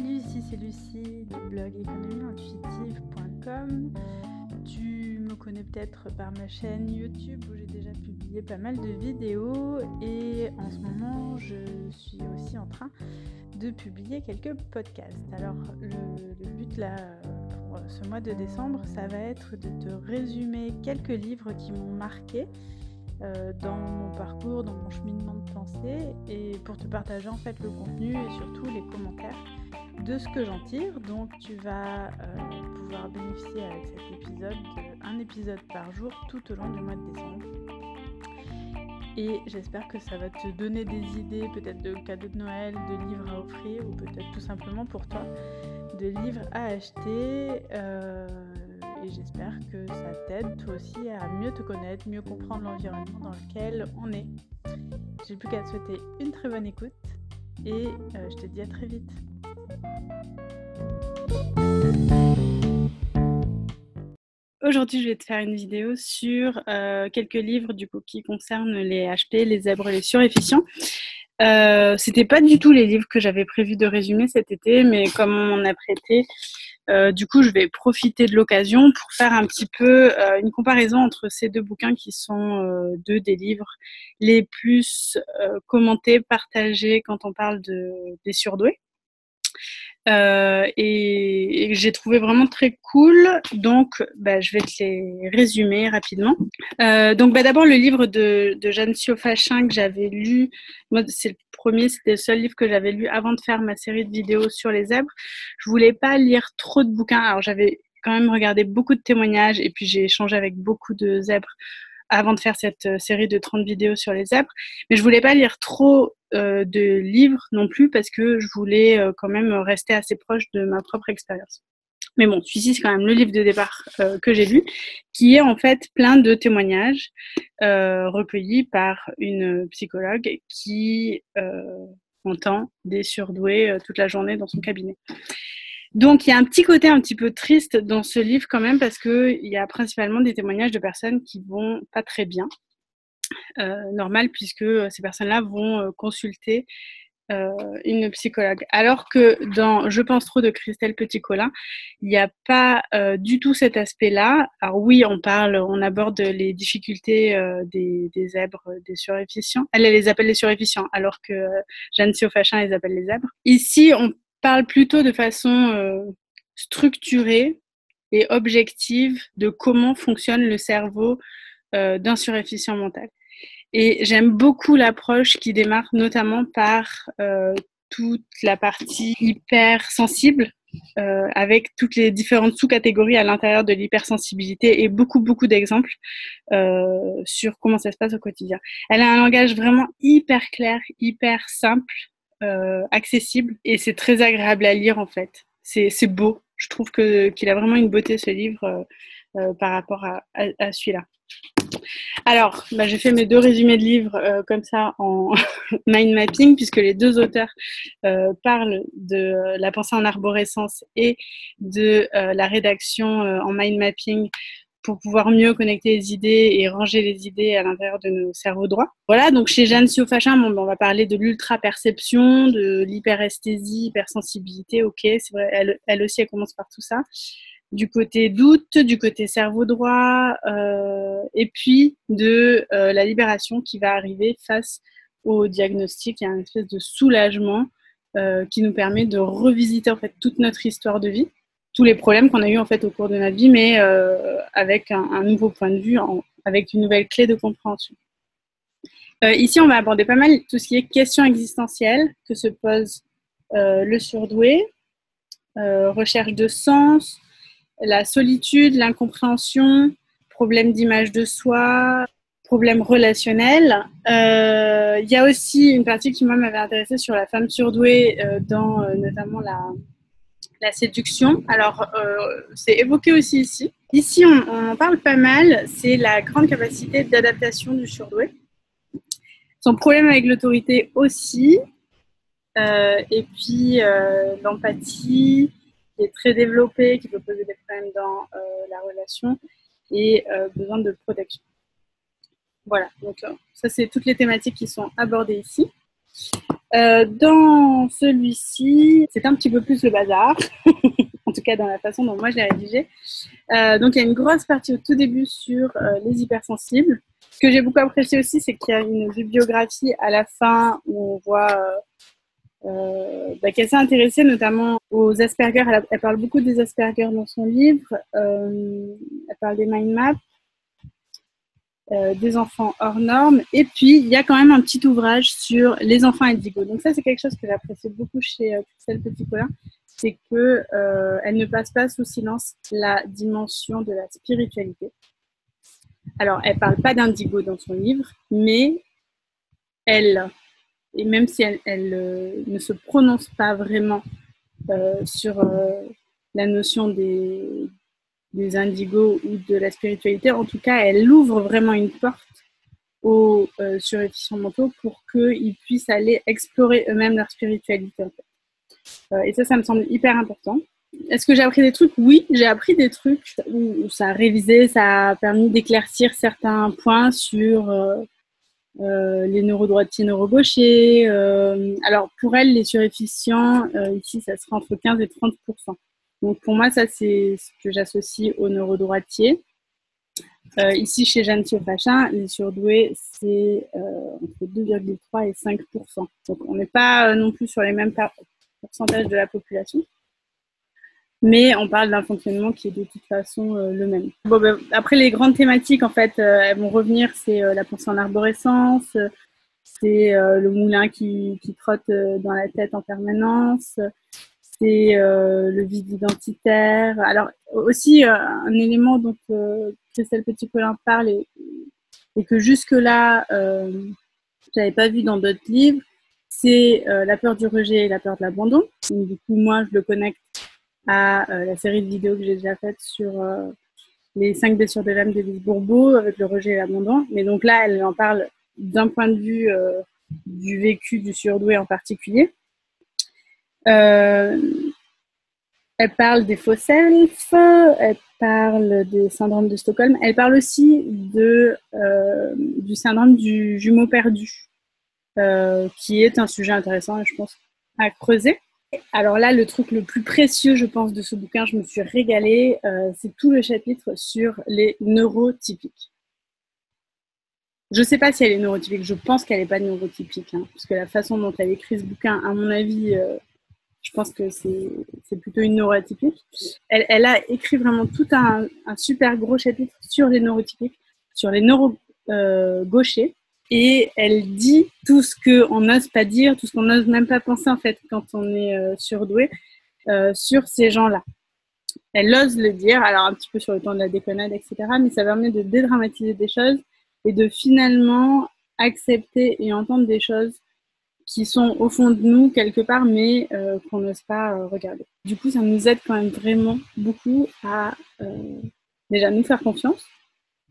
Salut, ici c'est Lucie du blog économieintuitive.com. Tu me connais peut-être par ma chaîne YouTube où j'ai déjà publié pas mal de vidéos et en ce moment je suis aussi en train de publier quelques podcasts. Alors le, but là pour ce mois de décembre ça va être de te résumer quelques livres qui m'ont marqué euh, dans mon parcours, dans mon cheminement de pensée et pour te partager en fait le contenu et surtout les commentaires de ce que j'en tire. Donc tu vas euh, pouvoir bénéficier avec cet épisode d'un épisode par jour tout au long du mois de décembre. Et j'espère que ça va te donner des idées peut-être de cadeaux de Noël, de livres à offrir ou peut-être tout simplement pour toi de livres à acheter. Euh, et j'espère que ça t'aide toi aussi à mieux te connaître, mieux comprendre l'environnement dans lequel on est. J'ai plus qu'à te souhaiter une très bonne écoute et euh, je te dis à très vite. Aujourd'hui, je vais te faire une vidéo sur euh, quelques livres du coup qui concernent les HP, les zèbres, les surefficients. Euh, C'était pas du tout les livres que j'avais prévu de résumer cet été, mais comme on m'en a prêté, euh, du coup, je vais profiter de l'occasion pour faire un petit peu euh, une comparaison entre ces deux bouquins qui sont deux des livres les plus commentés, partagés quand on parle de, des surdoués. Euh, et, j'ai trouvé vraiment très cool. Donc, bah, je vais te les résumer rapidement. Euh, donc, bah, d'abord, le livre de, de Jeanne Siofachin que j'avais lu. C'est le premier, c'était le seul livre que j'avais lu avant de faire ma série de vidéos sur les zèbres. Je voulais pas lire trop de bouquins. Alors, j'avais quand même regardé beaucoup de témoignages et puis j'ai échangé avec beaucoup de zèbres avant de faire cette euh, série de 30 vidéos sur les zèbres. Mais je voulais pas lire trop euh, de livres non plus parce que je voulais euh, quand même rester assez proche de ma propre expérience. Mais bon, celui-ci, c'est quand même le livre de départ que j'ai lu, qui est en fait plein de témoignages recueillis par une psychologue qui entend des surdoués toute la journée dans son cabinet. Donc il y a un petit côté un petit peu triste dans ce livre quand même parce qu'il y a principalement des témoignages de personnes qui vont pas très bien. Euh, normal puisque ces personnes-là vont euh, consulter euh, une psychologue. Alors que dans Je pense trop de Christelle Petit-Colin, il n'y a pas euh, du tout cet aspect-là. Alors oui, on parle, on aborde les difficultés euh, des, des, zèbres, des surefficients. Elle, les appelle les surefficients, alors que Jeanne Siofachin les appelle les zèbres. Ici, on parle plutôt de façon euh, structurée et objective de comment fonctionne le cerveau euh, d'un surefficient mental. Et j'aime beaucoup l'approche qui démarre notamment par euh, toute la partie hypersensible, euh, avec toutes les différentes sous-catégories à l'intérieur de l'hypersensibilité et beaucoup, beaucoup d'exemples euh, sur comment ça se passe au quotidien. Elle a un langage vraiment hyper clair, hyper simple, euh, accessible et c'est très agréable à lire en fait. C'est beau. Je trouve qu'il a vraiment une beauté ce livre euh, euh, par rapport à, à, celui-là. Alors, bah, j'ai fait mes deux résumés de livres comme ça en mind mapping, puisque les deux auteurs parlent de la pensée en arborescence et de la rédaction en mind mapping pour pouvoir mieux connecter les idées et ranger les idées à l'intérieur de nos cerveaux droits. Voilà, donc chez Jeanne Siofachin, on va parler de l'ultra-perception, de l'hyperesthésie, hypersensibilité, ok, c'est vrai, elle, elle, aussi, elle commence par tout ça. Du côté doute, du côté cerveau droit, euh, et puis de euh, la libération qui va arriver face au diagnostic. Il y a une espèce de soulagement euh, qui nous permet de revisiter en fait toute notre histoire de vie tous les problèmes qu'on a eu en fait au cours de notre vie, mais euh, avec un, nouveau point de vue, avec une nouvelle clé de compréhension. Euh, ici, on va aborder pas mal tout ce qui est questions existentielles que se pose euh, le surdoué, euh, recherche de sens, la solitude, l'incompréhension, problème d'image de soi, problème relationnel. Euh, il y a aussi une partie qui m'avait intéressée sur la femme surdouée dans notamment la la séduction. Alors, euh, c'est évoqué aussi ici. Ici, on, en parle pas mal. C'est la grande capacité d'adaptation du surdoué. Son problème avec l'autorité aussi. Euh, et puis, euh, l'empathie qui est très développée, qui peut poser des problèmes dans la relation et besoin de protection. Voilà, donc ça, c'est toutes les thématiques qui sont abordées ici. Euh, dans celui-ci, c'est un petit peu plus le bazar, en tout cas dans la façon dont moi je l'ai rédigé. Euh, donc il y a une grosse partie au tout début sur euh, les hypersensibles. Ce que j'ai beaucoup apprécié aussi, c'est qu'il y a une bibliographie à la fin où on voit bah, qu'elle s'est intéressée notamment aux Asperger. Elle, elle, parle beaucoup des Asperger dans son livre. elle parle des mind maps. Euh, des enfants hors normes. Et puis, il y a quand même un petit ouvrage sur les enfants indigos. Donc ça, c'est quelque chose que j'apprécie beaucoup chez euh, Christelle Petit-Colin, c'est qu'elle euh, ne passe pas sous silence la dimension de la spiritualité. Alors, elle parle pas d'indigo dans son livre, mais elle, et même si elle, elle ne se prononce pas vraiment sur la notion des, des indigos ou de la spiritualité. En tout cas, elle ouvre vraiment une porte aux euh, mentaux pour qu'ils puissent aller explorer eux-mêmes leur spiritualité. Euh, et ça, ça me semble hyper important. Est-ce que j'ai appris des trucs? Oui, j'ai appris des trucs où, ça a révisé, ça a permis d'éclaircir certains points sur euh, euh, les neurodroitiers, neurogauchers. alors, pour elle, les surefficients, ici, ça sera entre 15 et 30 donc pour moi, ça c'est ce que j'associe au neurodroitier. Euh, ici, chez Jeanne Thiopachin, les surdoués, c'est euh, entre 2,3 et 5% Donc on n'est pas euh, non plus sur les mêmes pourcentages de la population. Mais on parle d'un fonctionnement qui est de toute façon le même. Bon, ben, après, les grandes thématiques, en fait, elles vont revenir. C'est la pensée en arborescence, c'est le moulin qui, qui trotte dans la tête en permanence, c'est euh, le vide identitaire. Alors aussi euh, un élément dont euh, Christelle Petit-Colin parle et, que jusque-là euh, j'avais pas vu dans d'autres livres, c'est la peur du rejet et la peur de l'abandon. Du coup, moi, je le connecte à la série de vidéos que j'ai déjà faite sur les cinq blessures de l'âme d'Élise Bourbeau avec le rejet et l'abandon. Mais donc là, elle en parle d'un point de vue du vécu du surdoué en particulier. Euh, elle parle des faux self, elle parle des syndromes de Stockholm, elle parle aussi euh, du syndrome du jumeau perdu, euh, qui est un sujet intéressant, je pense, à creuser. Alors là, le truc le plus précieux, je pense, de ce bouquin, je me suis régalée, c'est tout le chapitre sur les neurotypiques. Je ne sais pas si elle est neurotypique, je pense qu'elle n'est pas neurotypique, hein, parce que la façon dont elle écrit ce bouquin, à mon avis, je pense que c'est plutôt une neurotypique. Elle, elle, a écrit vraiment tout un, un, super gros chapitre sur les neurotypiques, sur les neuro-gauchers. Euh, et elle dit tout ce qu'on n'ose pas dire, tout ce qu'on n'ose même pas penser en fait quand on est euh, surdoué euh, sur ces gens-là. Elle ose le dire, alors un petit peu sur le temps de la déconnade, etc. Mais ça permet de dédramatiser des choses et de finalement accepter et entendre des choses qui sont au fond de nous quelque part, mais euh, qu'on n'ose pas euh, regarder. Du coup, ça nous aide quand même vraiment beaucoup à euh, déjà nous faire confiance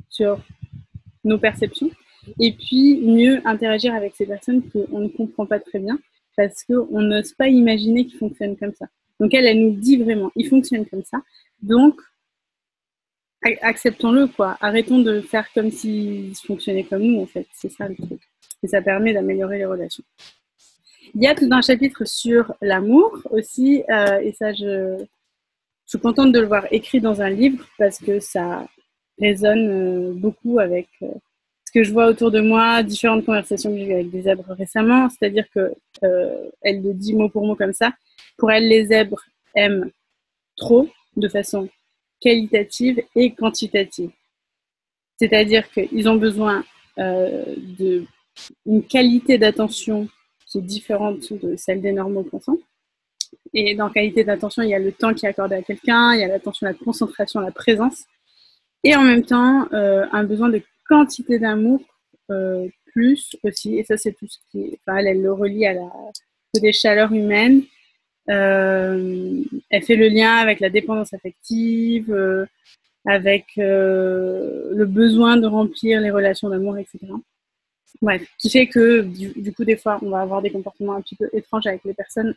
sur nos perceptions et puis mieux interagir avec ces personnes qu'on ne comprend pas très bien parce qu'on n'ose pas imaginer qu'ils fonctionnent comme ça. Donc elle, elle nous dit vraiment, ils fonctionnent comme ça. Donc, acceptons-le, quoi. Arrêtons de faire comme s'ils fonctionnaient comme nous, en fait. C'est ça le truc. Et ça permet d'améliorer les relations. Il y a tout un chapitre sur l'amour aussi, euh, et ça, je, suis contente de le voir écrit dans un livre parce que ça résonne euh, beaucoup avec euh, ce que je vois autour de moi, différentes conversations que j'ai eues avec des zèbres récemment. C'est-à-dire que elle le dit mot pour mot comme ça. Pour elle, les zèbres aiment trop, de façon qualitative et quantitative. C'est-à-dire qu'ils ont besoin d'une qualité d'attention qui est différente de celle des normaux pensants. Et dans qualité d'attention, il y a le temps qui est accordé à quelqu'un, il y a l'attention, la concentration, la présence. Et en même temps, euh, un besoin de quantité d'amour euh, plus aussi. Et ça, c'est tout ce qui. Enfin, elle, le relie à la des chaleurs humaines. Euh, elle fait le lien avec la dépendance affective, avec le besoin de remplir les relations d'amour, etc. Bref, qui fait que du, coup, des fois, on va avoir des comportements un petit peu étranges avec les personnes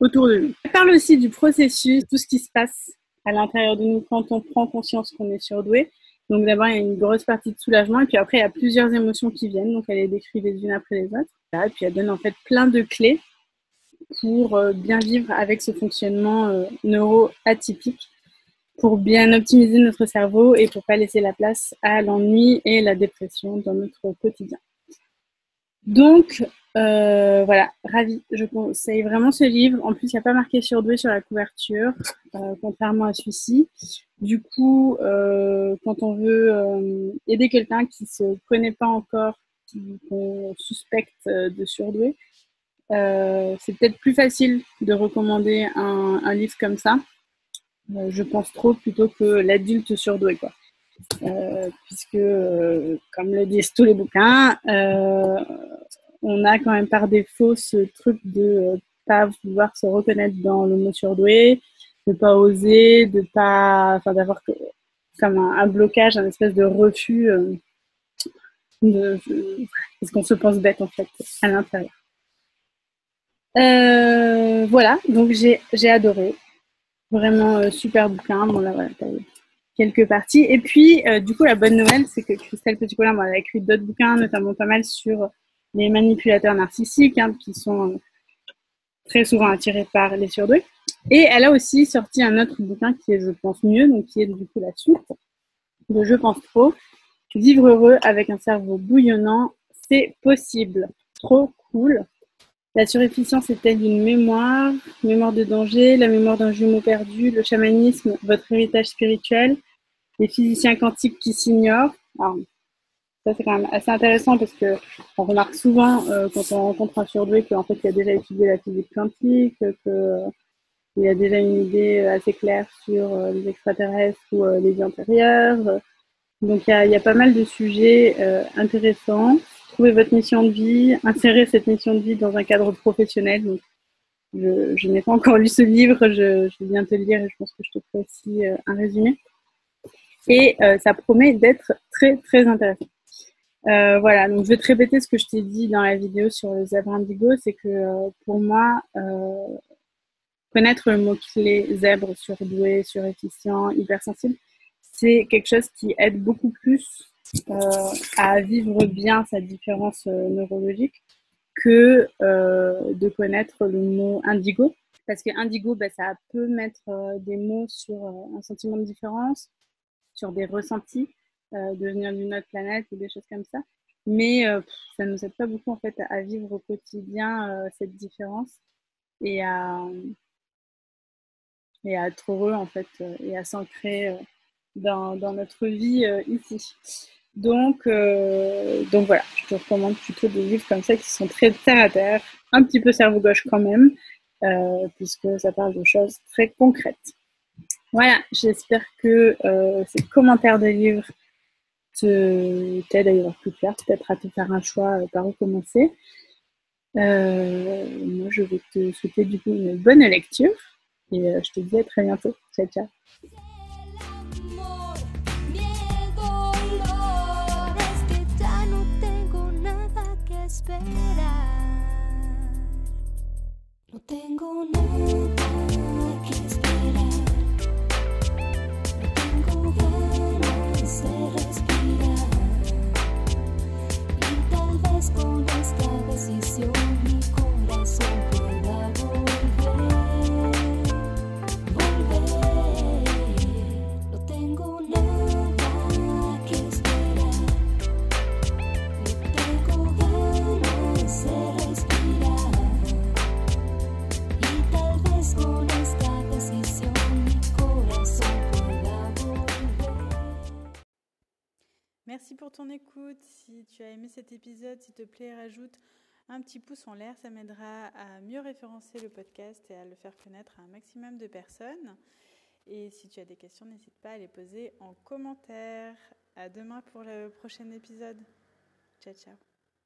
autour de nous. Elle parle aussi du processus, tout ce qui se passe à l'intérieur de nous quand on prend conscience qu'on est surdoué. Donc d'abord, il y a une grosse partie de soulagement, et puis après, il y a plusieurs émotions qui viennent, donc elle les décrit les unes après les autres. Et puis elle donne en fait plein de clés pour euh, bien vivre avec ce fonctionnement euh, neuro-atypique, pour bien optimiser notre cerveau et pour pas laisser la place à l'ennui et la dépression dans notre quotidien. Donc, euh, voilà, ravi. Je conseille vraiment ce livre. En plus, il n'y a pas marqué surdoué sur la couverture, euh, contrairement à celui-ci. Du coup, euh, quand on veut aider quelqu'un qui ne se connaît pas encore, qu'on suspecte de surdoué, c'est peut-être plus facile de recommander un, un livre comme ça. je pense trop plutôt que l'adulte surdoué, quoi. Puisque, comme le disent tous les bouquins, on a quand même par défaut ce truc de euh, pas vouloir se reconnaître dans le mot surdoué, de pas oser, de pas, enfin d'avoir comme un, blocage, un espèce de refus, euh, de, parce qu'on se pense bête en fait à l'intérieur. Euh, voilà, donc j'ai adoré, vraiment super bouquin. Bon là voilà, quelques parties. Et puis du coup la bonne nouvelle, c'est que Christelle Petit-Colin a écrit d'autres bouquins, notamment pas mal sur les manipulateurs narcissiques, hein, qui sont très souvent attirés par les surdoués. Et elle a aussi sorti un autre bouquin qui est, je pense, mieux, donc qui est du coup la suite de Je pense trop. Vivre heureux avec un cerveau bouillonnant, c'est possible. Trop cool. La surefficience est-elle une mémoire? Mémoire de danger, la mémoire d'un jumeau perdu, le chamanisme, votre héritage spirituel, les physiciens quantiques qui s'ignorent. Ça, c'est quand même assez intéressant parce que on remarque souvent euh, quand on rencontre un surdoué qu'en fait, il a déjà étudié la physique quantique, qu'il euh, a déjà une idée assez claire sur euh, les extraterrestres ou les vies antérieures. Donc, il y a, pas mal de sujets intéressants. Trouver votre mission de vie, insérer cette mission de vie dans un cadre professionnel. Je, n'ai pas encore lu ce livre, je, je viens te le lire et je pense que je te ferai aussi un résumé. Et ça promet d'être très, très intéressant. Euh, voilà, donc je vais te répéter ce que je t'ai dit dans la vidéo sur le zèbre indigo, c'est que euh, pour moi, euh, connaître le mot-clé zèbre, surdoué, surefficient, hypersensible, c'est quelque chose qui aide beaucoup plus à vivre bien sa différence neurologique que de connaître le mot indigo. Parce que indigo, bah, ça peut mettre des mots sur un sentiment de différence, sur des ressentis, euh, de venir d'une autre planète ou des choses comme ça. Mais euh, ça ne nous aide pas beaucoup en fait à vivre au quotidien euh, cette différence et à, et à être heureux en fait et à s'ancrer dans, dans, notre vie ici. Donc, donc voilà, je te recommande plutôt des livres comme ça qui sont très terre à terre, un petit peu cerveau gauche quand même, puisque ça parle de choses très concrètes. Voilà, j'espère que ces commentaires de livres t'aide à y voir plus clair, peut-être à te faire un choix euh, par où commencer. Euh, moi, je vais te souhaiter du coup une bonne lecture et euh, je te dis à très bientôt. Ciao, ciao. Ton écoute. Si tu as aimé cet épisode, s'il te plaît, rajoute un petit pouce en l'air. Ça m'aidera à mieux référencer le podcast et à le faire connaître à un maximum de personnes. Et si tu as des questions, n'hésite pas à les poser en commentaire. À demain pour le prochain épisode. Ciao, ciao.